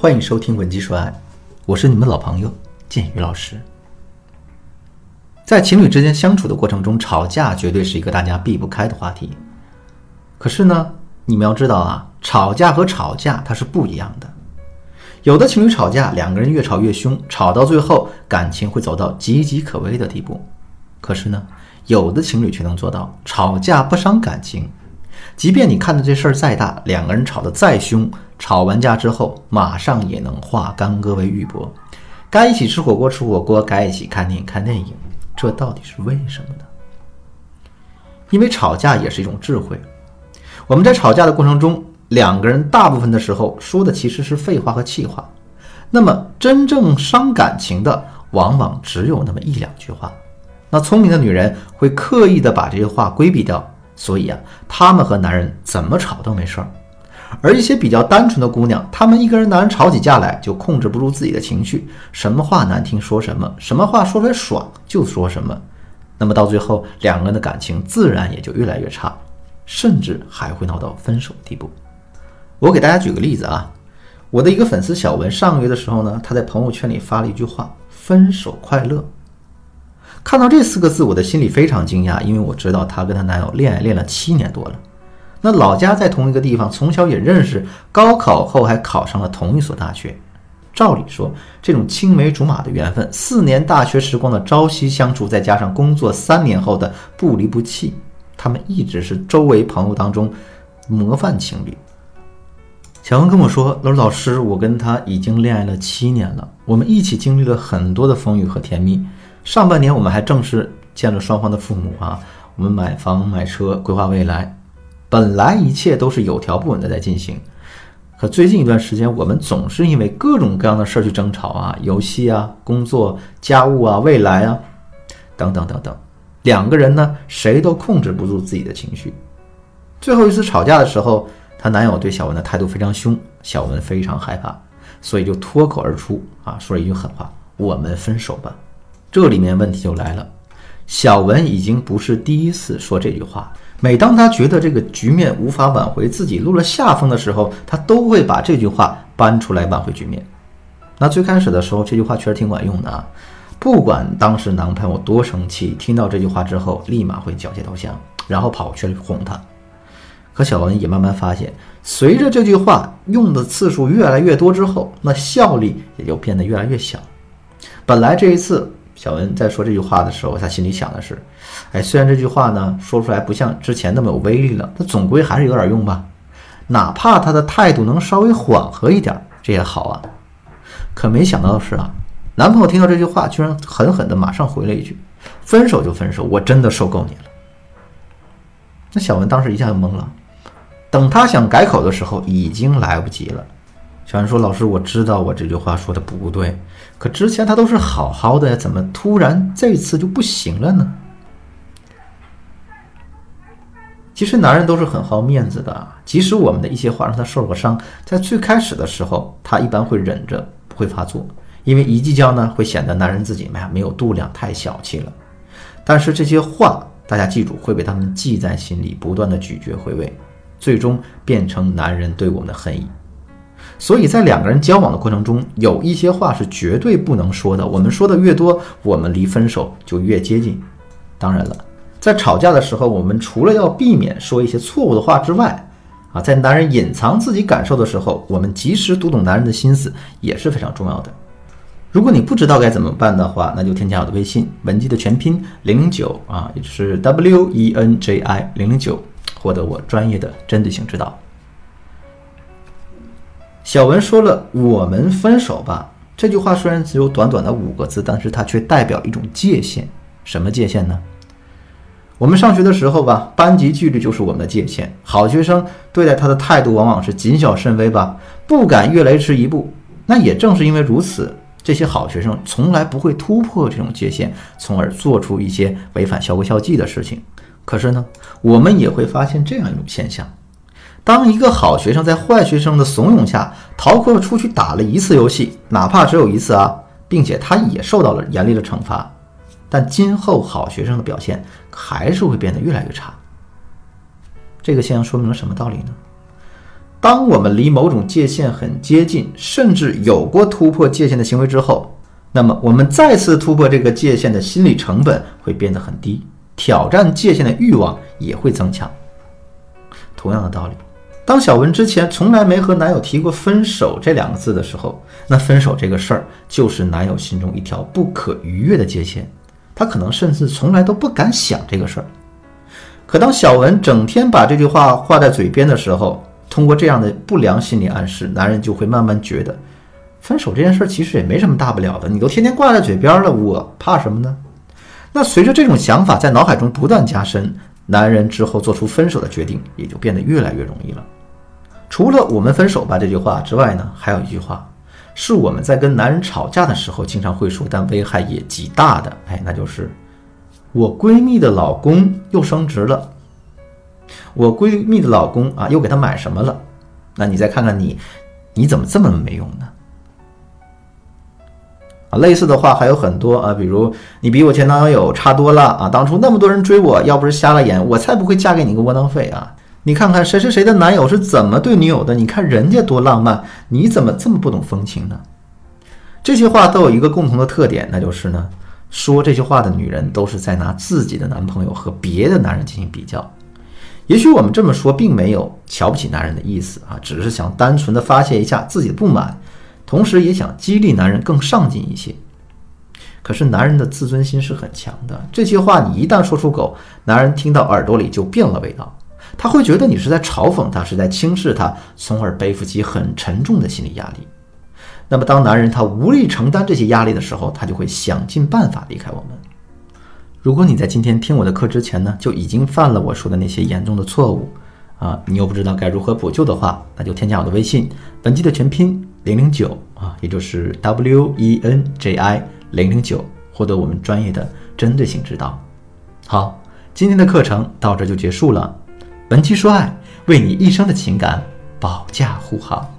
欢迎收听《文姬说爱》，我是你们的老朋友建宇老师。在情侣之间相处的过程中，吵架绝对是一个大家避不开的话题。可是呢，你们要知道啊，吵架和吵架它是不一样的。有的情侣吵架，两个人越吵越凶，吵到最后感情会走到岌岌可危的地步。可是呢，有的情侣却能做到吵架不伤感情。即便你看的这事儿再大，两个人吵得再凶，吵完架之后马上也能化干戈为玉帛，该一起吃火锅吃火锅，该一起看电影看电影，这到底是为什么呢？因为吵架也是一种智慧。我们在吵架的过程中，两个人大部分的时候说的其实是废话和气话，那么真正伤感情的，往往只有那么一两句话。那聪明的女人会刻意的把这些话规避掉。所以啊，她们和男人怎么吵都没事儿，而一些比较单纯的姑娘，她们一跟人男人吵起架来，就控制不住自己的情绪，什么话难听说什么，什么话说出来爽就说什么，那么到最后，两个人的感情自然也就越来越差，甚至还会闹到分手的地步。我给大家举个例子啊，我的一个粉丝小文，上个月的时候呢，她在朋友圈里发了一句话：“分手快乐。”看到这四个字，我的心里非常惊讶，因为我知道她跟她男友恋爱恋了七年多了，那老家在同一个地方，从小也认识，高考后还考上了同一所大学。照理说，这种青梅竹马的缘分，四年大学时光的朝夕相处，再加上工作三年后的不离不弃，他们一直是周围朋友当中模范情侣。小文跟我说：“罗老师，我跟他已经恋爱了七年了，我们一起经历了很多的风雨和甜蜜。”上半年我们还正式见了双方的父母啊，我们买房买车，规划未来，本来一切都是有条不紊的在进行。可最近一段时间，我们总是因为各种各样的事儿去争吵啊，游戏啊，工作、家务啊，未来啊，等等等等。两个人呢，谁都控制不住自己的情绪。最后一次吵架的时候，她男友对小文的态度非常凶，小文非常害怕，所以就脱口而出啊，说了一句狠话：“我们分手吧。”这里面问题就来了，小文已经不是第一次说这句话。每当他觉得这个局面无法挽回，自己落了下风的时候，他都会把这句话搬出来挽回局面。那最开始的时候，这句话确实挺管用的啊。不管当时男朋友多生气，听到这句话之后，立马会缴械投降，然后跑去哄他。可小文也慢慢发现，随着这句话用的次数越来越多之后，那效力也就变得越来越小。本来这一次。小文在说这句话的时候，他心里想的是：哎，虽然这句话呢说出来不像之前那么有威力了，但总归还是有点用吧。哪怕他的态度能稍微缓和一点，这也好啊。可没想到的是啊，男朋友听到这句话，居然狠狠的马上回了一句：“分手就分手，我真的受够你了。”那小文当时一下就懵了。等他想改口的时候，已经来不及了。小安说：“老师，我知道我这句话说的不对，可之前他都是好好的呀，怎么突然这次就不行了呢？”其实男人都是很好面子的，即使我们的一些话让他受了伤，在最开始的时候，他一般会忍着不会发作，因为一计较呢，会显得男人自己没有度量，太小气了。但是这些话大家记住，会被他们记在心里，不断的咀嚼回味，最终变成男人对我们的恨意。所以在两个人交往的过程中，有一些话是绝对不能说的。我们说的越多，我们离分手就越接近。当然了，在吵架的时候，我们除了要避免说一些错误的话之外，啊，在男人隐藏自己感受的时候，我们及时读懂男人的心思也是非常重要的。如果你不知道该怎么办的话，那就添加我的微信文姬的全拼零零九啊，也就是 W E N J I 零零九，获得我专业的针对性指导。小文说了“我们分手吧”这句话，虽然只有短短的五个字，但是它却代表一种界限。什么界限呢？我们上学的时候吧，班级纪律就是我们的界限。好学生对待他的态度往往是谨小慎微吧，不敢越雷池一步。那也正是因为如此，这些好学生从来不会突破这种界限，从而做出一些违反校规校纪的事情。可是呢，我们也会发现这样一种现象。当一个好学生在坏学生的怂恿下逃课出去打了一次游戏，哪怕只有一次啊，并且他也受到了严厉的惩罚，但今后好学生的表现还是会变得越来越差。这个现象说明了什么道理呢？当我们离某种界限很接近，甚至有过突破界限的行为之后，那么我们再次突破这个界限的心理成本会变得很低，挑战界限的欲望也会增强。同样的道理，当小文之前从来没和男友提过分手这两个字的时候，那分手这个事儿就是男友心中一条不可逾越的界限，他可能甚至从来都不敢想这个事儿。可当小文整天把这句话挂在嘴边的时候，通过这样的不良心理暗示，男人就会慢慢觉得，分手这件事其实也没什么大不了的。你都天天挂在嘴边了，我怕什么呢？那随着这种想法在脑海中不断加深，男人之后做出分手的决定也就变得越来越容易了。除了“我们分手吧”这句话之外呢，还有一句话是我们在跟男人吵架的时候经常会说，但危害也极大的。哎，那就是我闺蜜的老公又升职了。我闺蜜的老公啊，又给她买什么了？那你再看看你，你怎么这么没用呢？啊，类似的话还有很多啊，比如你比我前男友差多了啊，当初那么多人追我，要不是瞎了眼，我才不会嫁给你个窝囊废啊！你看看谁谁谁的男友是怎么对女友的？你看人家多浪漫，你怎么这么不懂风情呢？这些话都有一个共同的特点，那就是呢，说这些话的女人都是在拿自己的男朋友和别的男人进行比较。也许我们这么说并没有瞧不起男人的意思啊，只是想单纯的发泄一下自己的不满，同时也想激励男人更上进一些。可是男人的自尊心是很强的，这些话你一旦说出口，男人听到耳朵里就变了味道，他会觉得你是在嘲讽他，是在轻视他，从而背负起很沉重的心理压力。那么当男人他无力承担这些压力的时候，他就会想尽办法离开我们。如果你在今天听我的课之前呢，就已经犯了我说的那些严重的错误，啊，你又不知道该如何补救的话，那就添加我的微信，本期的全拼零零九啊，也就是 W E N J I 零零九，获得我们专业的针对性指导。好，今天的课程到这就结束了。本期说爱，为你一生的情感保驾护航。